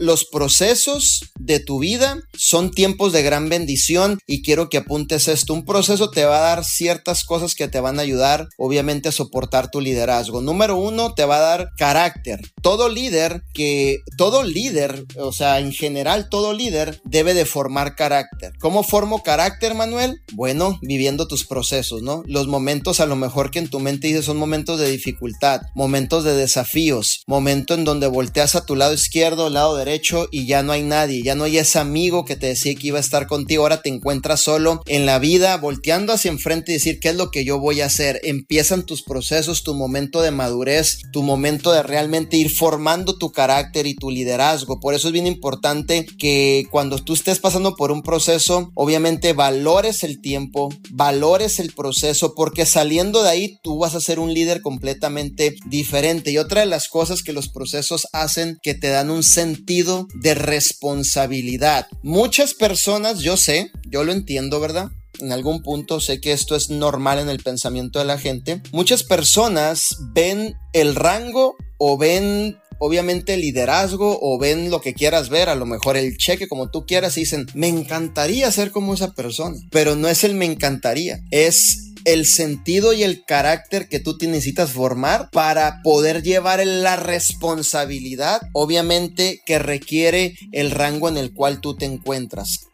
los procesos de tu vida son tiempos de gran bendición y quiero que apuntes esto. Un proceso te va a dar ciertas cosas que te van a ayudar, obviamente, a soportar tu liderazgo. Número uno, te va a dar carácter. Todo líder que, todo líder, o sea, en general, todo líder debe de formar carácter. ¿Cómo formo carácter, Manuel? Bueno, viviendo tus procesos, ¿no? Los momentos a lo mejor que en tu mente dices son momentos de dificultad, momentos de desafíos, momento en donde volteas a tu lado izquierdo, lado derecho y ya no hay nadie, ya no hay ese amigo que te decía que iba a estar contigo, ahora te encuentras solo en la vida, volteando hacia enfrente y decir qué es lo que yo voy a hacer. Empiezan tus procesos, tu momento de madurez, tu momento de realmente ir formando tu carácter y tu liderazgo. Por eso es bien importante que cuando tú estés pasando por un proceso, obviamente valores el tiempo, valores el proceso, porque saliendo de ahí tú vas a ser un líder completamente diferente. Y otra de las cosas que los procesos hacen que te dan un sentido de responsabilidad. Muchas personas, yo sé, yo lo entiendo, ¿verdad? en algún punto sé que esto es normal en el pensamiento de la gente. Muchas personas ven el rango o ven obviamente liderazgo o ven lo que quieras ver, a lo mejor el cheque como tú quieras y dicen, me encantaría ser como esa persona, pero no es el me encantaría, es el sentido y el carácter que tú necesitas formar para poder llevar la responsabilidad, obviamente, que requiere el rango en el cual tú te encuentras.